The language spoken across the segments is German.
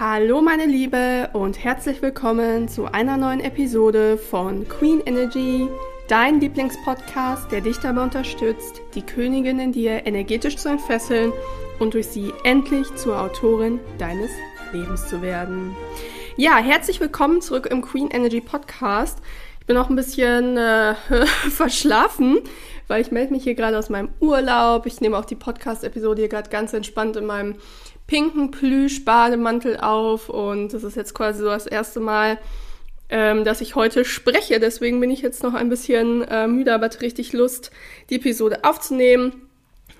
Hallo meine Liebe und herzlich willkommen zu einer neuen Episode von Queen Energy, dein Lieblingspodcast, der dich dabei unterstützt, die Königin in dir energetisch zu entfesseln und durch sie endlich zur Autorin deines Lebens zu werden. Ja, herzlich willkommen zurück im Queen Energy Podcast. Ich bin auch ein bisschen äh, verschlafen, weil ich melde mich hier gerade aus meinem Urlaub. Ich nehme auch die Podcast-Episode hier gerade ganz entspannt in meinem pinken Plüsch-Bademantel auf und das ist jetzt quasi so das erste Mal, ähm, dass ich heute spreche. Deswegen bin ich jetzt noch ein bisschen äh, müde, aber hatte richtig Lust, die Episode aufzunehmen.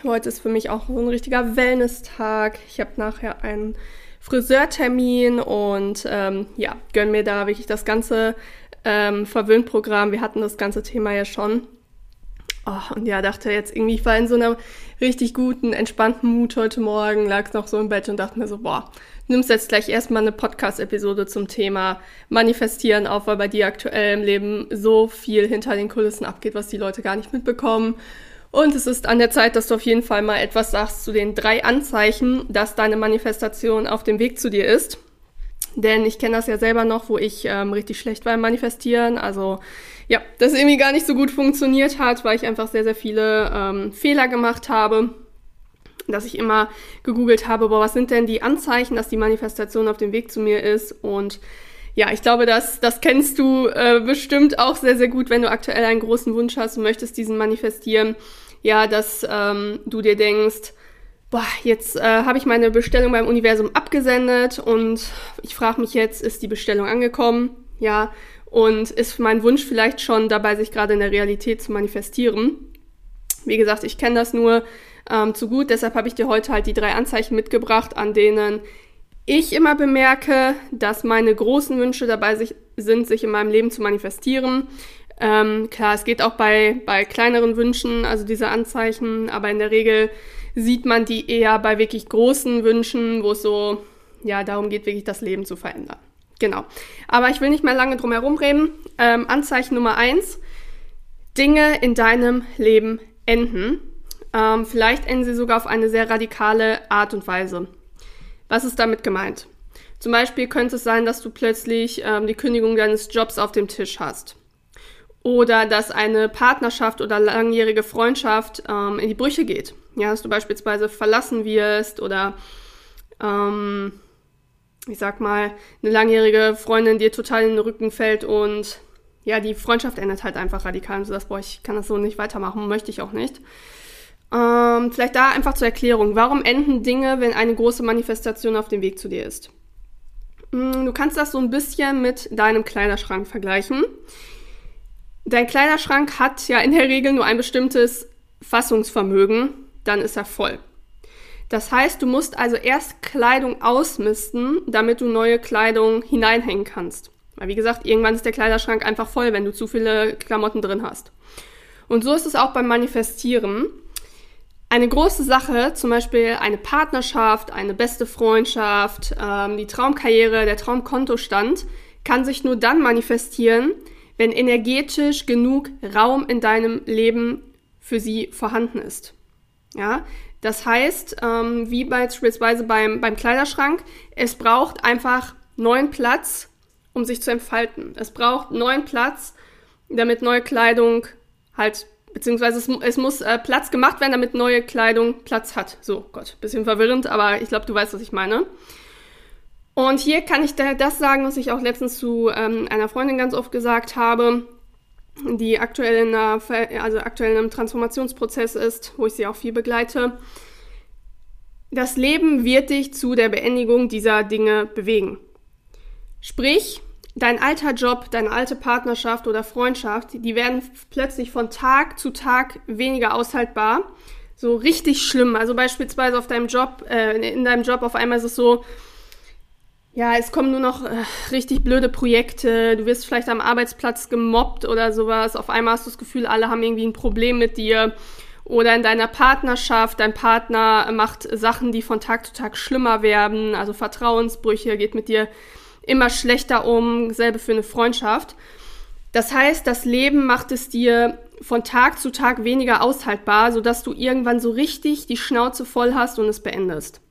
Heute ist für mich auch so ein richtiger Wellness-Tag. Ich habe nachher einen Friseurtermin und ähm, ja, gönn mir da wirklich das ganze ähm, Verwöhnprogramm. Wir hatten das ganze Thema ja schon. Oh, und ja, dachte jetzt irgendwie, ich war in so einer richtig guten, entspannten Mut heute Morgen, lag noch so im Bett und dachte mir so, boah, nimmst jetzt gleich erstmal eine Podcast-Episode zum Thema Manifestieren auf, weil bei dir aktuell im Leben so viel hinter den Kulissen abgeht, was die Leute gar nicht mitbekommen. Und es ist an der Zeit, dass du auf jeden Fall mal etwas sagst zu den drei Anzeichen, dass deine Manifestation auf dem Weg zu dir ist. Denn ich kenne das ja selber noch, wo ich ähm, richtig schlecht war im Manifestieren. Also ja, das irgendwie gar nicht so gut funktioniert hat, weil ich einfach sehr, sehr viele ähm, Fehler gemacht habe. Dass ich immer gegoogelt habe, boah, was sind denn die Anzeichen, dass die Manifestation auf dem Weg zu mir ist? Und ja, ich glaube, das, das kennst du äh, bestimmt auch sehr, sehr gut, wenn du aktuell einen großen Wunsch hast und möchtest diesen manifestieren. Ja, dass ähm, du dir denkst, boah, jetzt äh, habe ich meine Bestellung beim Universum abgesendet und ich frage mich jetzt, ist die Bestellung angekommen? Ja, und ist mein Wunsch vielleicht schon dabei, sich gerade in der Realität zu manifestieren. Wie gesagt, ich kenne das nur ähm, zu gut, deshalb habe ich dir heute halt die drei Anzeichen mitgebracht, an denen ich immer bemerke, dass meine großen Wünsche dabei sich, sind, sich in meinem Leben zu manifestieren. Ähm, klar, es geht auch bei, bei kleineren Wünschen, also diese Anzeichen, aber in der Regel sieht man die eher bei wirklich großen Wünschen, wo es so, ja, darum geht, wirklich das Leben zu verändern. Genau. Aber ich will nicht mehr lange drum herum reden. Ähm, Anzeichen Nummer eins. Dinge in deinem Leben enden. Ähm, vielleicht enden sie sogar auf eine sehr radikale Art und Weise. Was ist damit gemeint? Zum Beispiel könnte es sein, dass du plötzlich ähm, die Kündigung deines Jobs auf dem Tisch hast. Oder dass eine Partnerschaft oder langjährige Freundschaft ähm, in die Brüche geht. Ja, dass du beispielsweise verlassen wirst oder ähm, ich sag mal, eine langjährige Freundin dir total in den Rücken fällt und ja, die Freundschaft endet halt einfach radikal und so das, boah, ich kann das so nicht weitermachen, möchte ich auch nicht. Ähm, vielleicht da einfach zur Erklärung. Warum enden Dinge, wenn eine große Manifestation auf dem Weg zu dir ist? Hm, du kannst das so ein bisschen mit deinem Kleiderschrank vergleichen. Dein Kleiderschrank hat ja in der Regel nur ein bestimmtes Fassungsvermögen, dann ist er voll. Das heißt, du musst also erst Kleidung ausmisten, damit du neue Kleidung hineinhängen kannst. Weil wie gesagt, irgendwann ist der Kleiderschrank einfach voll, wenn du zu viele Klamotten drin hast. Und so ist es auch beim Manifestieren. Eine große Sache, zum Beispiel eine Partnerschaft, eine beste Freundschaft, ähm, die Traumkarriere, der Traumkontostand, kann sich nur dann manifestieren, wenn energetisch genug Raum in deinem Leben für sie vorhanden ist. Ja, das heißt, ähm, wie beispielsweise beim, beim Kleiderschrank, es braucht einfach neuen Platz, um sich zu entfalten. Es braucht neuen Platz, damit neue Kleidung halt, beziehungsweise es, es muss äh, Platz gemacht werden, damit neue Kleidung Platz hat. So, Gott, bisschen verwirrend, aber ich glaube, du weißt, was ich meine. Und hier kann ich das sagen, was ich auch letztens zu ähm, einer Freundin ganz oft gesagt habe die aktuell in, einer, also aktuell in einem Transformationsprozess ist, wo ich sie auch viel begleite. Das Leben wird dich zu der Beendigung dieser Dinge bewegen. Sprich, dein alter Job, deine alte Partnerschaft oder Freundschaft, die werden plötzlich von Tag zu Tag weniger aushaltbar. So richtig schlimm. Also beispielsweise auf deinem Job, äh, in deinem Job auf einmal ist es so, ja, es kommen nur noch äh, richtig blöde Projekte, du wirst vielleicht am Arbeitsplatz gemobbt oder sowas. Auf einmal hast du das Gefühl, alle haben irgendwie ein Problem mit dir. Oder in deiner Partnerschaft, dein Partner macht Sachen, die von Tag zu Tag schlimmer werden, also Vertrauensbrüche, geht mit dir immer schlechter um, selbe für eine Freundschaft. Das heißt, das Leben macht es dir von Tag zu Tag weniger aushaltbar, sodass du irgendwann so richtig die Schnauze voll hast und es beendest.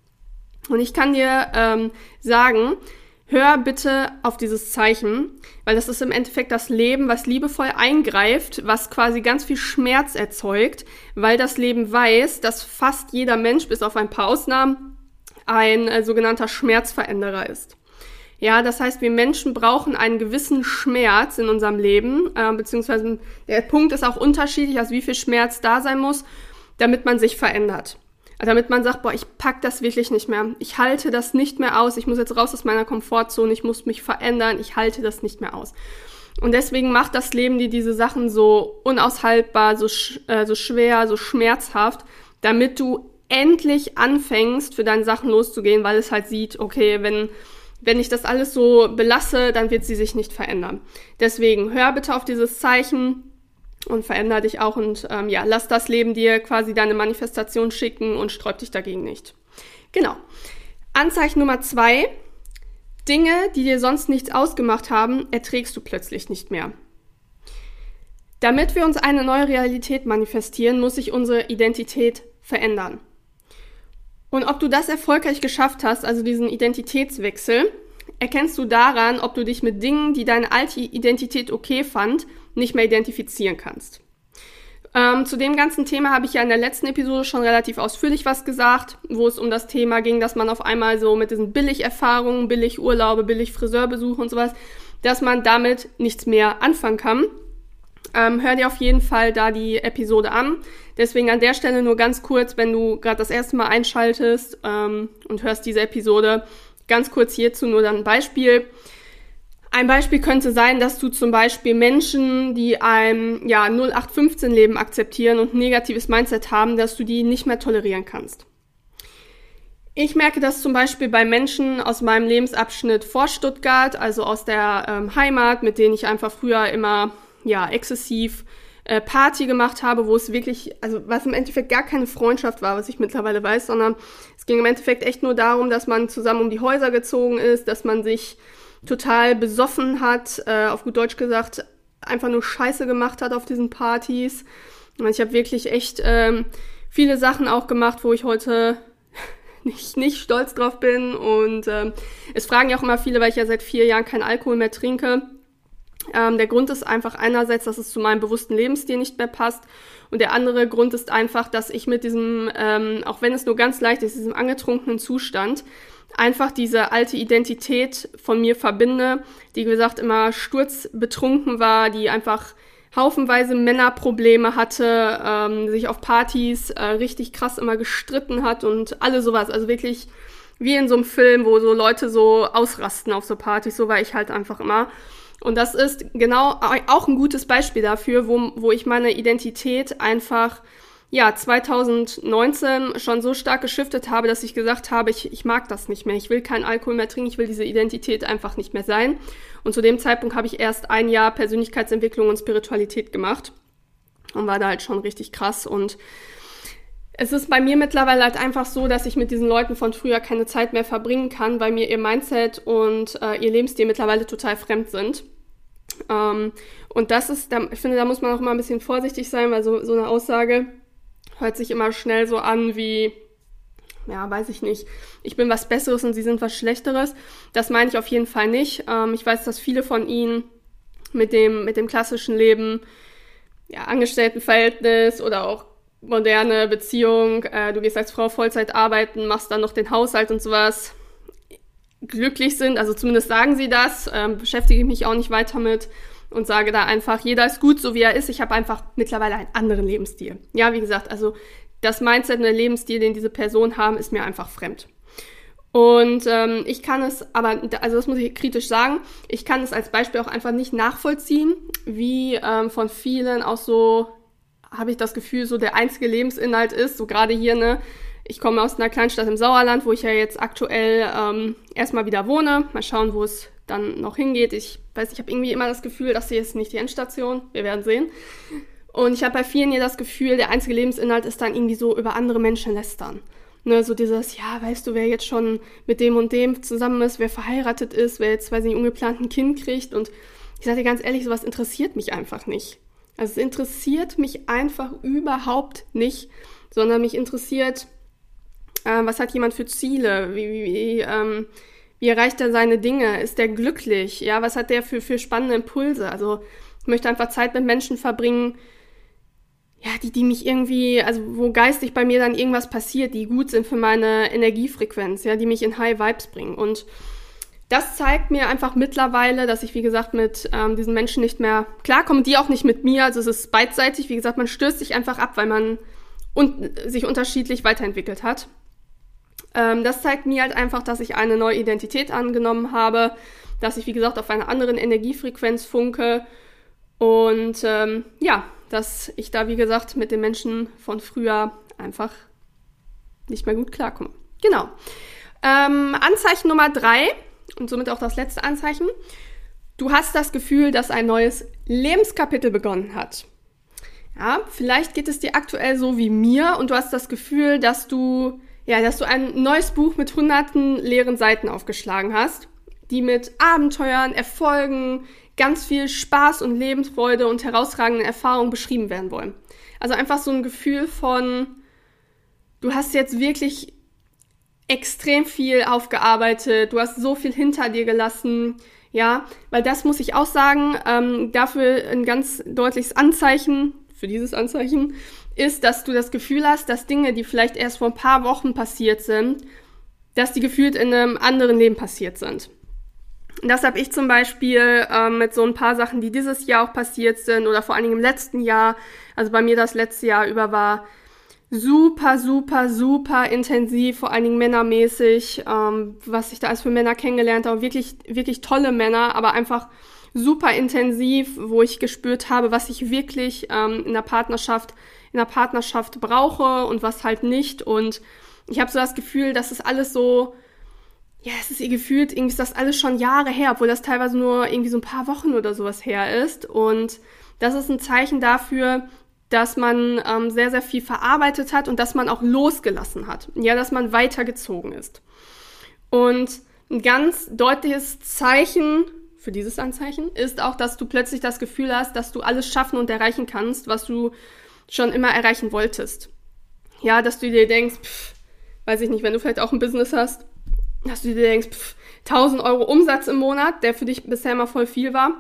Und ich kann dir ähm, sagen, hör bitte auf dieses Zeichen, weil das ist im Endeffekt das Leben, was liebevoll eingreift, was quasi ganz viel Schmerz erzeugt, weil das Leben weiß, dass fast jeder Mensch, bis auf ein paar Ausnahmen, ein äh, sogenannter Schmerzveränderer ist. Ja, das heißt, wir Menschen brauchen einen gewissen Schmerz in unserem Leben, äh, beziehungsweise der Punkt ist auch unterschiedlich, also wie viel Schmerz da sein muss, damit man sich verändert. Also damit man sagt, boah, ich pack das wirklich nicht mehr. Ich halte das nicht mehr aus. Ich muss jetzt raus aus meiner Komfortzone. Ich muss mich verändern. Ich halte das nicht mehr aus. Und deswegen macht das Leben dir diese Sachen so unaushaltbar, so, sch äh, so schwer, so schmerzhaft, damit du endlich anfängst, für deine Sachen loszugehen, weil es halt sieht, okay, wenn wenn ich das alles so belasse, dann wird sie sich nicht verändern. Deswegen hör bitte auf dieses Zeichen und veränder dich auch und ähm, ja, lass das Leben dir quasi deine Manifestation schicken und sträub dich dagegen nicht. Genau. Anzeichen Nummer zwei. Dinge, die dir sonst nichts ausgemacht haben, erträgst du plötzlich nicht mehr. Damit wir uns eine neue Realität manifestieren, muss sich unsere Identität verändern. Und ob du das erfolgreich geschafft hast, also diesen Identitätswechsel, erkennst du daran, ob du dich mit Dingen, die deine alte Identität okay fand, nicht mehr identifizieren kannst. Ähm, zu dem ganzen Thema habe ich ja in der letzten Episode schon relativ ausführlich was gesagt, wo es um das Thema ging, dass man auf einmal so mit diesen Billig-Erfahrungen, Billig-Urlaube, Billig-Friseurbesuche und sowas, dass man damit nichts mehr anfangen kann. Ähm, hör dir auf jeden Fall da die Episode an. Deswegen an der Stelle nur ganz kurz, wenn du gerade das erste Mal einschaltest ähm, und hörst diese Episode, ganz kurz hierzu nur dann ein Beispiel. Ein Beispiel könnte sein, dass du zum Beispiel Menschen, die ein ja, 0815-Leben akzeptieren und negatives Mindset haben, dass du die nicht mehr tolerieren kannst. Ich merke das zum Beispiel bei Menschen aus meinem Lebensabschnitt vor Stuttgart, also aus der ähm, Heimat, mit denen ich einfach früher immer ja, exzessiv äh, Party gemacht habe, wo es wirklich, also was im Endeffekt gar keine Freundschaft war, was ich mittlerweile weiß, sondern es ging im Endeffekt echt nur darum, dass man zusammen um die Häuser gezogen ist, dass man sich total besoffen hat, äh, auf gut Deutsch gesagt, einfach nur Scheiße gemacht hat auf diesen Partys. Ich habe wirklich echt ähm, viele Sachen auch gemacht, wo ich heute nicht, nicht stolz drauf bin. Und ähm, es fragen ja auch immer viele, weil ich ja seit vier Jahren keinen Alkohol mehr trinke. Ähm, der Grund ist einfach einerseits, dass es zu meinem bewussten Lebensstil nicht mehr passt. Und der andere Grund ist einfach, dass ich mit diesem, ähm, auch wenn es nur ganz leicht ist, diesem angetrunkenen Zustand, einfach diese alte Identität von mir verbinde, die wie gesagt immer sturzbetrunken war, die einfach haufenweise Männerprobleme hatte, ähm, sich auf Partys äh, richtig krass immer gestritten hat und alle sowas. Also wirklich wie in so einem Film, wo so Leute so ausrasten auf so Partys, so war ich halt einfach immer. Und das ist genau auch ein gutes Beispiel dafür, wo, wo ich meine Identität einfach ja 2019 schon so stark geschiftet habe, dass ich gesagt habe, ich, ich mag das nicht mehr. Ich will keinen Alkohol mehr trinken, ich will diese Identität einfach nicht mehr sein. Und zu dem Zeitpunkt habe ich erst ein Jahr Persönlichkeitsentwicklung und Spiritualität gemacht und war da halt schon richtig krass und es ist bei mir mittlerweile halt einfach so, dass ich mit diesen Leuten von früher keine Zeit mehr verbringen kann, weil mir ihr Mindset und äh, ihr Lebensstil mittlerweile total fremd sind. Ähm, und das ist, da, ich finde, da muss man auch mal ein bisschen vorsichtig sein, weil so, so eine Aussage hört sich immer schnell so an wie, ja, weiß ich nicht, ich bin was Besseres und sie sind was Schlechteres. Das meine ich auf jeden Fall nicht. Ähm, ich weiß, dass viele von ihnen mit dem, mit dem klassischen Leben, ja, Angestelltenverhältnis oder auch moderne Beziehung, äh, du gehst als Frau Vollzeit arbeiten, machst dann noch den Haushalt und sowas, glücklich sind, also zumindest sagen sie das, ähm, beschäftige ich mich auch nicht weiter mit und sage da einfach, jeder ist gut, so wie er ist. Ich habe einfach mittlerweile einen anderen Lebensstil. Ja, wie gesagt, also das Mindset und der Lebensstil, den diese Personen haben, ist mir einfach fremd. Und ähm, ich kann es, aber, also das muss ich kritisch sagen, ich kann es als Beispiel auch einfach nicht nachvollziehen, wie ähm, von vielen auch so habe ich das Gefühl, so der einzige Lebensinhalt ist, so gerade hier, ne, ich komme aus einer Kleinstadt im Sauerland, wo ich ja jetzt aktuell ähm, erstmal wieder wohne. Mal schauen, wo es dann noch hingeht. Ich weiß, ich habe irgendwie immer das Gefühl, das hier ist nicht die Endstation. Wir werden sehen. Und ich habe bei vielen hier das Gefühl, der einzige Lebensinhalt ist dann irgendwie so über andere Menschen lästern. Ne, so dieses, ja, weißt du, wer jetzt schon mit dem und dem zusammen ist, wer verheiratet ist, wer jetzt, weiß ich, ungeplant ein Kind kriegt. Und ich sage dir ganz ehrlich, sowas interessiert mich einfach nicht. Also es interessiert mich einfach überhaupt nicht, sondern mich interessiert Äh, was hat jemand für Ziele? Wie, wie, wie, ähm, wie erreicht er seine Dinge? Ist der glücklich? Ja, was hat der für, für spannende Impulse? Also ich möchte einfach Zeit mit Menschen verbringen, ja, die, die mich irgendwie, also wo geistig bei mir dann irgendwas passiert, die gut sind für meine Energiefrequenz, ja, die mich in High Vibes bringen. Und das zeigt mir einfach mittlerweile, dass ich, wie gesagt, mit ähm, diesen Menschen nicht mehr klarkomme, die auch nicht mit mir. Also es ist beidseitig, wie gesagt, man stößt sich einfach ab, weil man un sich unterschiedlich weiterentwickelt hat. Ähm, das zeigt mir halt einfach, dass ich eine neue Identität angenommen habe, dass ich, wie gesagt, auf einer anderen Energiefrequenz funke und ähm, ja, dass ich da, wie gesagt, mit den Menschen von früher einfach nicht mehr gut klarkomme. Genau. Ähm, Anzeichen Nummer drei und somit auch das letzte Anzeichen. Du hast das Gefühl, dass ein neues Lebenskapitel begonnen hat. Ja, vielleicht geht es dir aktuell so wie mir und du hast das Gefühl, dass du, ja, dass du ein neues Buch mit hunderten leeren Seiten aufgeschlagen hast, die mit Abenteuern, Erfolgen, ganz viel Spaß und Lebensfreude und herausragenden Erfahrungen beschrieben werden wollen. Also einfach so ein Gefühl von, du hast jetzt wirklich extrem viel aufgearbeitet, du hast so viel hinter dir gelassen, ja, weil das muss ich auch sagen, ähm, dafür ein ganz deutliches Anzeichen, für dieses Anzeichen, ist, dass du das Gefühl hast, dass Dinge, die vielleicht erst vor ein paar Wochen passiert sind, dass die gefühlt in einem anderen Leben passiert sind. Das habe ich zum Beispiel ähm, mit so ein paar Sachen, die dieses Jahr auch passiert sind oder vor allen Dingen im letzten Jahr. Also bei mir das letzte Jahr über war super, super, super intensiv, vor allen Dingen männermäßig, ähm, was ich da alles für Männer kennengelernt habe. Wirklich, wirklich tolle Männer, aber einfach super intensiv, wo ich gespürt habe, was ich wirklich ähm, in der Partnerschaft, in der Partnerschaft brauche und was halt nicht. Und ich habe so das Gefühl, dass es alles so ja, es ist ihr gefühlt, irgendwie ist das alles schon Jahre her, obwohl das teilweise nur irgendwie so ein paar Wochen oder sowas her ist. Und das ist ein Zeichen dafür, dass man ähm, sehr, sehr viel verarbeitet hat und dass man auch losgelassen hat. Ja, dass man weitergezogen ist. Und ein ganz deutliches Zeichen für dieses Anzeichen ist auch, dass du plötzlich das Gefühl hast, dass du alles schaffen und erreichen kannst, was du schon immer erreichen wolltest. Ja, dass du dir denkst, pff, weiß ich nicht, wenn du vielleicht auch ein Business hast, dass du dir denkst, pff, 1000 Euro Umsatz im Monat, der für dich bisher immer voll viel war,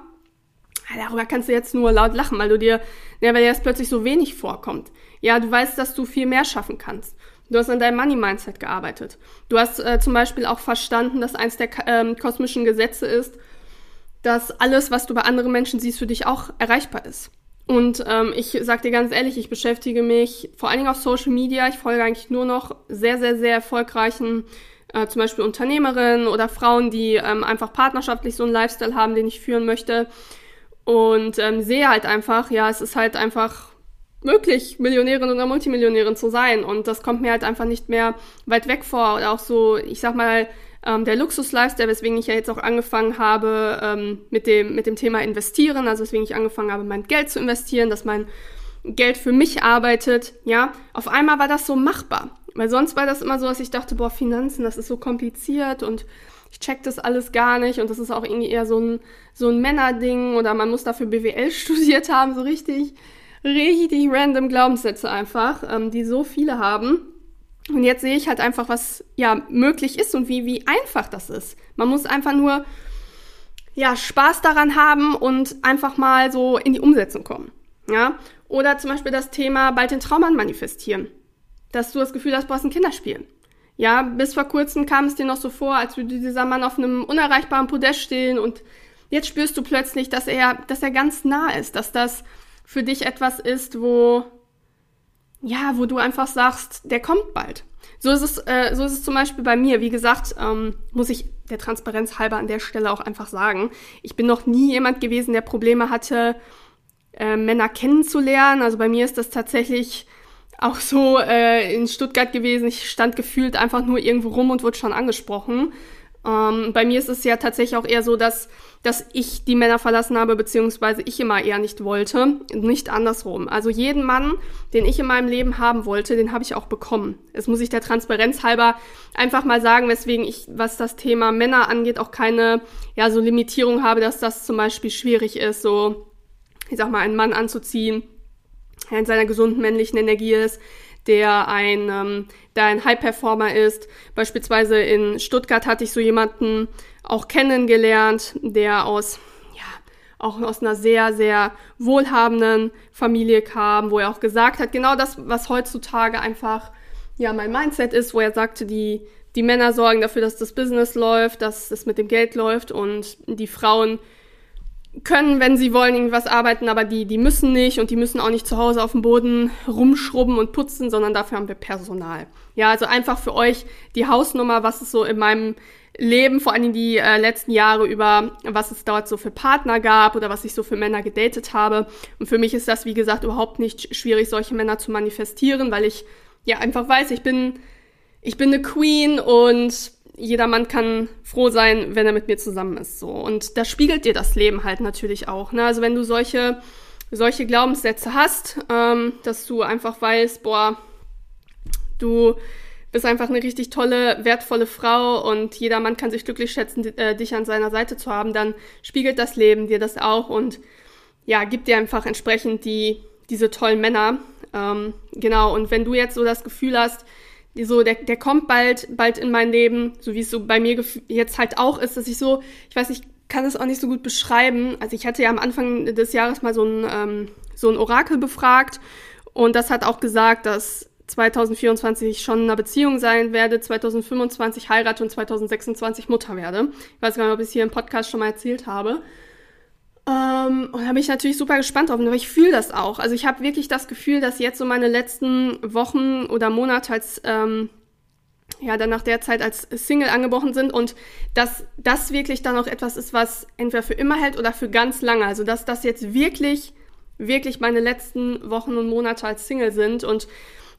darüber kannst du jetzt nur laut lachen, weil du dir, ja, weil dir das plötzlich so wenig vorkommt. Ja, du weißt, dass du viel mehr schaffen kannst. Du hast an deinem Money-Mindset gearbeitet. Du hast äh, zum Beispiel auch verstanden, dass eins der ähm, kosmischen Gesetze ist, dass alles, was du bei anderen Menschen siehst, für dich auch erreichbar ist. Und ähm, ich sag dir ganz ehrlich, ich beschäftige mich vor allen Dingen auf Social Media. Ich folge eigentlich nur noch sehr, sehr, sehr erfolgreichen äh, zum Beispiel Unternehmerinnen oder Frauen, die ähm, einfach partnerschaftlich so einen Lifestyle haben, den ich führen möchte. Und ähm, sehe halt einfach, ja, es ist halt einfach möglich, Millionärin oder Multimillionärin zu sein. Und das kommt mir halt einfach nicht mehr weit weg vor. Oder auch so, ich sag mal, ähm, der Luxus-Lifestyle, weswegen ich ja jetzt auch angefangen habe ähm, mit, dem, mit dem Thema Investieren, also weswegen ich angefangen habe, mein Geld zu investieren, dass mein Geld für mich arbeitet, ja, auf einmal war das so machbar. Weil sonst war das immer so, dass ich dachte, boah, Finanzen, das ist so kompliziert und ich check das alles gar nicht und das ist auch irgendwie eher so ein, so ein Männerding oder man muss dafür BWL studiert haben, so richtig, richtig random Glaubenssätze einfach, ähm, die so viele haben. Und jetzt sehe ich halt einfach, was ja möglich ist und wie, wie einfach das ist. Man muss einfach nur ja, Spaß daran haben und einfach mal so in die Umsetzung kommen. Ja? Oder zum Beispiel das Thema bald den Traummann manifestieren dass du das Gefühl hast, du brauchst ein Kinderspiel. Ja, bis vor kurzem kam es dir noch so vor, als würde dieser Mann auf einem unerreichbaren Podest stehen und jetzt spürst du plötzlich, dass er, dass er ganz nah ist, dass das für dich etwas ist, wo, ja, wo du einfach sagst, der kommt bald. So ist es, äh, so ist es zum Beispiel bei mir. Wie gesagt, ähm, muss ich der Transparenz halber an der Stelle auch einfach sagen. Ich bin noch nie jemand gewesen, der Probleme hatte, äh, Männer kennenzulernen. Also bei mir ist das tatsächlich auch so äh, in Stuttgart gewesen. Ich stand gefühlt einfach nur irgendwo rum und wurde schon angesprochen. Ähm, bei mir ist es ja tatsächlich auch eher so, dass, dass ich die Männer verlassen habe, beziehungsweise ich immer eher nicht wollte, nicht andersrum. Also jeden Mann, den ich in meinem Leben haben wollte, den habe ich auch bekommen. Es muss ich der Transparenz halber einfach mal sagen, weswegen ich, was das Thema Männer angeht, auch keine, ja, so Limitierung habe, dass das zum Beispiel schwierig ist, so, ich sag mal, einen Mann anzuziehen, in seiner gesunden männlichen Energie ist. Der ein, ähm, der ein High-Performer ist. Beispielsweise in Stuttgart hatte ich so jemanden auch kennengelernt, der aus auch aus einer sehr, sehr wohlhabenden Familie kam, wo er auch gesagt hat, genau das, was heutzutage einfach ja mein Mindset ist, wo er sagte, die, die Männer sorgen dafür, dass das Business läuft, dass es mit dem Geld läuft und die Frauen können, wenn sie wollen, irgendwas arbeiten, aber die, die müssen nicht und die müssen auch nicht zu Hause auf dem Boden rumschrubben und putzen, sondern dafür haben wir Personal. Ja, also einfach für euch die Hausnummer, was es so in meinem Leben, vor allem die äh, letzten Jahre über, was es dort so für Partner gab oder was ich so für Männer gedatet habe. Und für mich ist das, wie gesagt, überhaupt nicht schwierig, solche Männer zu manifestieren, weil ich ja einfach weiß, ich bin, ich bin eine Queen und jeder Mann kann froh sein, wenn er mit mir zusammen ist. So. Und das spiegelt dir das Leben halt natürlich auch. Ne? Also wenn du solche, solche Glaubenssätze hast, ähm, dass du einfach weißt, boah, du bist einfach eine richtig tolle, wertvolle Frau und jeder Mann kann sich glücklich schätzen, äh, dich an seiner Seite zu haben, dann spiegelt das Leben dir das auch und ja, gibt dir einfach entsprechend die, diese tollen Männer. Ähm, genau, und wenn du jetzt so das Gefühl hast, so, der, der kommt bald, bald in mein Leben, so wie es so bei mir jetzt halt auch ist, dass ich so, ich weiß, ich kann es auch nicht so gut beschreiben. Also ich hatte ja am Anfang des Jahres mal so ein, ähm, so ein Orakel befragt und das hat auch gesagt, dass 2024 schon in einer Beziehung sein werde, 2025 heirate und 2026 Mutter werde. Ich weiß gar nicht, ob ich es hier im Podcast schon mal erzählt habe. Ähm, und da bin ich natürlich super gespannt drauf, aber ich fühle das auch. Also ich habe wirklich das Gefühl, dass jetzt so meine letzten Wochen oder Monate als ähm, ja dann nach der Zeit als Single angebrochen sind und dass das wirklich dann auch etwas ist, was entweder für immer hält oder für ganz lange. Also dass das jetzt wirklich wirklich meine letzten Wochen und Monate als Single sind und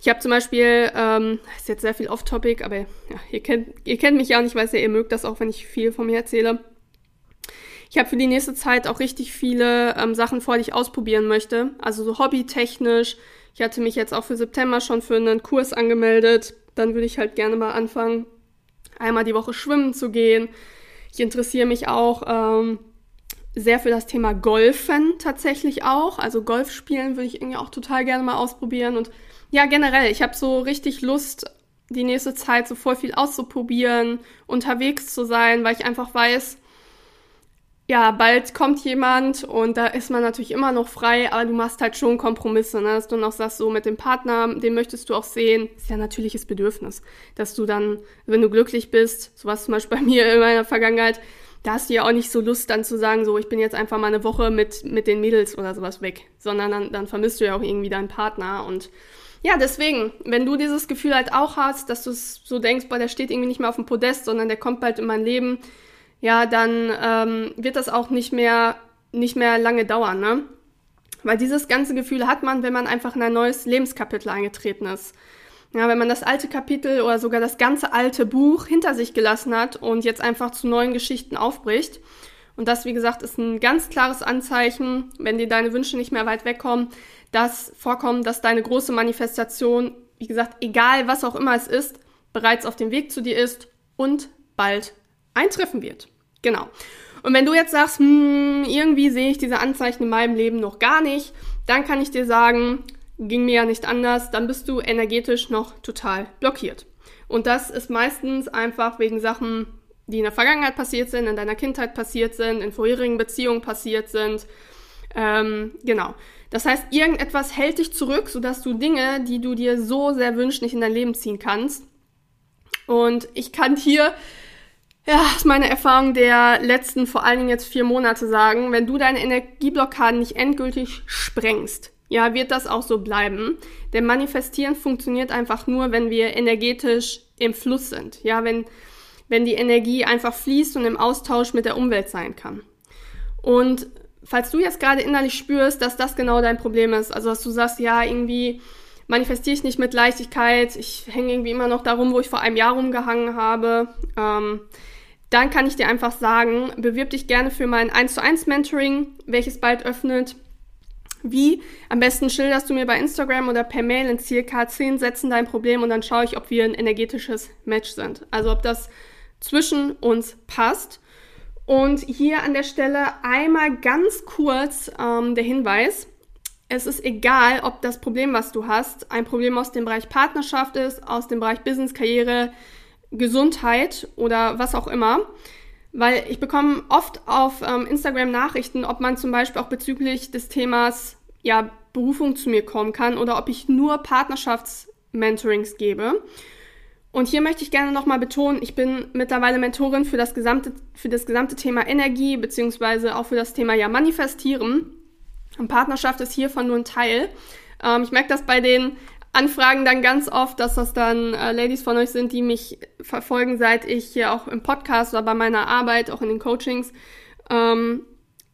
ich habe zum Beispiel, ähm, ist jetzt sehr viel off-topic, aber ja, ihr kennt, ihr kennt mich ja und ich weiß ja, ihr mögt das auch, wenn ich viel von mir erzähle. Ich habe für die nächste Zeit auch richtig viele ähm, Sachen vor, die ich ausprobieren möchte. Also so hobbytechnisch. Ich hatte mich jetzt auch für September schon für einen Kurs angemeldet. Dann würde ich halt gerne mal anfangen, einmal die Woche schwimmen zu gehen. Ich interessiere mich auch ähm, sehr für das Thema Golfen tatsächlich auch. Also Golf spielen würde ich irgendwie auch total gerne mal ausprobieren und ja, generell, ich habe so richtig Lust, die nächste Zeit so voll viel auszuprobieren, unterwegs zu sein, weil ich einfach weiß, ja, bald kommt jemand und da ist man natürlich immer noch frei, aber du machst halt schon Kompromisse, ne? dass du noch sagst, so mit dem Partner, den möchtest du auch sehen, ist ja ein natürliches Bedürfnis, dass du dann, wenn du glücklich bist, sowas zum Beispiel bei mir in meiner Vergangenheit, da hast du ja auch nicht so Lust dann zu sagen, so ich bin jetzt einfach mal eine Woche mit, mit den Mädels oder sowas weg, sondern dann, dann vermisst du ja auch irgendwie deinen Partner und ja, deswegen, wenn du dieses Gefühl halt auch hast, dass du so denkst, boah, der steht irgendwie nicht mehr auf dem Podest, sondern der kommt bald in mein Leben, ja, dann ähm, wird das auch nicht mehr, nicht mehr lange dauern, ne? Weil dieses ganze Gefühl hat man, wenn man einfach in ein neues Lebenskapitel eingetreten ist. Ja, wenn man das alte Kapitel oder sogar das ganze alte Buch hinter sich gelassen hat und jetzt einfach zu neuen Geschichten aufbricht. Und das, wie gesagt, ist ein ganz klares Anzeichen, wenn dir deine Wünsche nicht mehr weit wegkommen, dass vorkommen, dass deine große Manifestation, wie gesagt, egal was auch immer es ist, bereits auf dem Weg zu dir ist und bald eintreffen wird. Genau. Und wenn du jetzt sagst, hm, irgendwie sehe ich diese Anzeichen in meinem Leben noch gar nicht, dann kann ich dir sagen, ging mir ja nicht anders, dann bist du energetisch noch total blockiert. Und das ist meistens einfach wegen Sachen, die in der Vergangenheit passiert sind, in deiner Kindheit passiert sind, in vorherigen Beziehungen passiert sind. Ähm, genau. Das heißt, irgendetwas hält dich zurück, sodass du Dinge, die du dir so sehr wünschst, nicht in dein Leben ziehen kannst. Und ich kann hier, ja, aus meiner Erfahrung der letzten, vor allen Dingen jetzt vier Monate sagen, wenn du deine Energieblockaden nicht endgültig sprengst, ja, wird das auch so bleiben. Denn manifestieren funktioniert einfach nur, wenn wir energetisch im Fluss sind. Ja, wenn, wenn die Energie einfach fließt und im Austausch mit der Umwelt sein kann. Und falls du jetzt gerade innerlich spürst, dass das genau dein Problem ist, also dass du sagst, ja, irgendwie manifestiere ich nicht mit Leichtigkeit, ich hänge irgendwie immer noch darum, wo ich vor einem Jahr rumgehangen habe, ähm, dann kann ich dir einfach sagen, bewirb dich gerne für mein 1 zu 1 Mentoring, welches bald öffnet. Wie? Am besten schilderst du mir bei Instagram oder per Mail in circa 10 Sätzen dein Problem und dann schaue ich, ob wir ein energetisches Match sind. Also ob das zwischen uns passt. Und hier an der Stelle einmal ganz kurz ähm, der Hinweis. es ist egal, ob das Problem, was du hast, ein Problem aus dem Bereich Partnerschaft ist, aus dem Bereich Business, Karriere, Gesundheit oder was auch immer. Weil ich bekomme oft auf ähm, Instagram Nachrichten, ob man zum Beispiel auch bezüglich des Themas ja, Berufung zu mir kommen kann oder ob ich nur Partnerschaftsmentorings gebe. Und hier möchte ich gerne nochmal betonen, ich bin mittlerweile Mentorin für das gesamte, für das gesamte Thema Energie, beziehungsweise auch für das Thema ja Manifestieren. Und Partnerschaft ist hiervon nur ein Teil. Ähm, ich merke das bei den Anfragen dann ganz oft, dass das dann äh, Ladies von euch sind, die mich verfolgen, seit ich hier auch im Podcast oder bei meiner Arbeit, auch in den Coachings, ähm,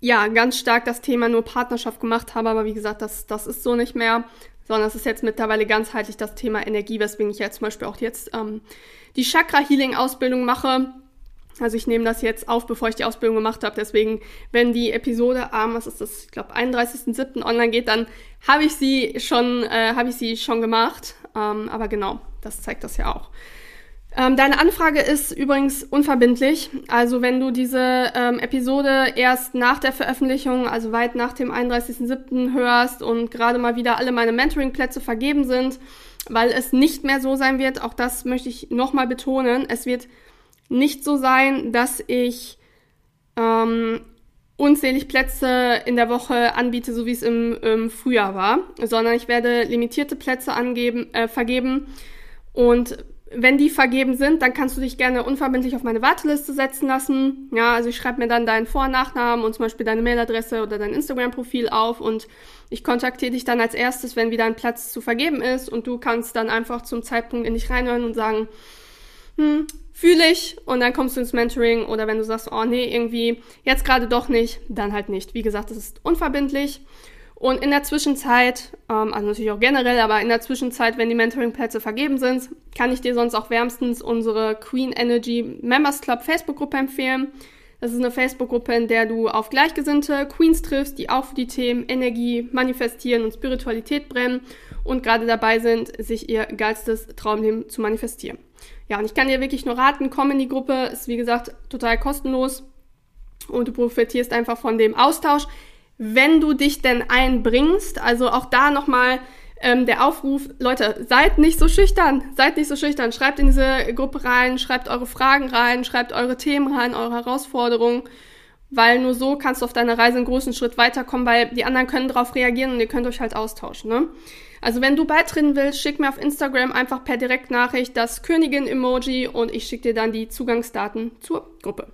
ja, ganz stark das Thema nur Partnerschaft gemacht habe. Aber wie gesagt, das, das ist so nicht mehr, sondern es ist jetzt mittlerweile ganzheitlich das Thema Energie, weswegen ich jetzt zum Beispiel auch jetzt ähm, die Chakra-Healing-Ausbildung mache also ich nehme das jetzt auf, bevor ich die Ausbildung gemacht habe. Deswegen, wenn die Episode am, was ist das, ich glaube 31.07. online geht, dann habe ich sie schon, äh, habe ich sie schon gemacht. Ähm, aber genau, das zeigt das ja auch. Ähm, deine Anfrage ist übrigens unverbindlich. Also wenn du diese ähm, Episode erst nach der Veröffentlichung, also weit nach dem 31.07. hörst und gerade mal wieder alle meine Mentoring-Plätze vergeben sind, weil es nicht mehr so sein wird, auch das möchte ich nochmal betonen, es wird nicht so sein, dass ich ähm, unzählig Plätze in der Woche anbiete, so wie es im, im Frühjahr war, sondern ich werde limitierte Plätze angeben, äh, vergeben und wenn die vergeben sind, dann kannst du dich gerne unverbindlich auf meine Warteliste setzen lassen. Ja, also ich schreibe mir dann deinen Vor- und Nachnamen und zum Beispiel deine Mailadresse oder dein Instagram-Profil auf und ich kontaktiere dich dann als erstes, wenn wieder ein Platz zu vergeben ist und du kannst dann einfach zum Zeitpunkt in dich reinhören und sagen, hm, fühle ich und dann kommst du ins Mentoring oder wenn du sagst, oh nee, irgendwie jetzt gerade doch nicht, dann halt nicht. Wie gesagt, es ist unverbindlich und in der Zwischenzeit, ähm, also natürlich auch generell, aber in der Zwischenzeit, wenn die Mentoring-Plätze vergeben sind, kann ich dir sonst auch wärmstens unsere Queen Energy Members Club Facebook-Gruppe empfehlen. Das ist eine Facebook-Gruppe, in der du auf Gleichgesinnte Queens triffst, die auch für die Themen Energie, Manifestieren und Spiritualität brennen und gerade dabei sind, sich ihr geilstes Traumleben zu manifestieren. Ja, und ich kann dir wirklich nur raten, komm in die Gruppe, ist wie gesagt total kostenlos und du profitierst einfach von dem Austausch, wenn du dich denn einbringst. Also auch da nochmal ähm, der Aufruf, Leute, seid nicht so schüchtern, seid nicht so schüchtern, schreibt in diese Gruppe rein, schreibt eure Fragen rein, schreibt eure Themen rein, eure Herausforderungen, weil nur so kannst du auf deiner Reise einen großen Schritt weiterkommen, weil die anderen können darauf reagieren und ihr könnt euch halt austauschen, ne? Also wenn du beitreten willst, schick mir auf Instagram einfach per Direktnachricht das Königin-Emoji und ich schicke dir dann die Zugangsdaten zur Gruppe.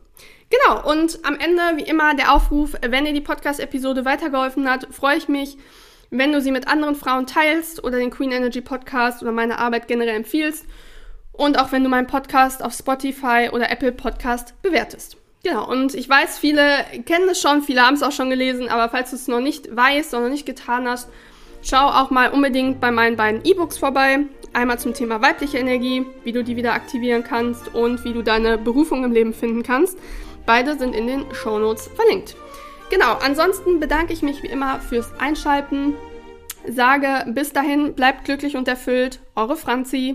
Genau, und am Ende, wie immer, der Aufruf, wenn dir die Podcast-Episode weitergeholfen hat, freue ich mich, wenn du sie mit anderen Frauen teilst oder den Queen Energy Podcast oder meine Arbeit generell empfiehlst und auch wenn du meinen Podcast auf Spotify oder Apple Podcast bewertest. Genau, und ich weiß, viele kennen es schon, viele haben es auch schon gelesen, aber falls du es noch nicht weißt oder noch nicht getan hast, Schau auch mal unbedingt bei meinen beiden E-Books vorbei. Einmal zum Thema weibliche Energie, wie du die wieder aktivieren kannst und wie du deine Berufung im Leben finden kannst. Beide sind in den Show Notes verlinkt. Genau, ansonsten bedanke ich mich wie immer fürs Einschalten. Sage bis dahin, bleibt glücklich und erfüllt. Eure Franzi.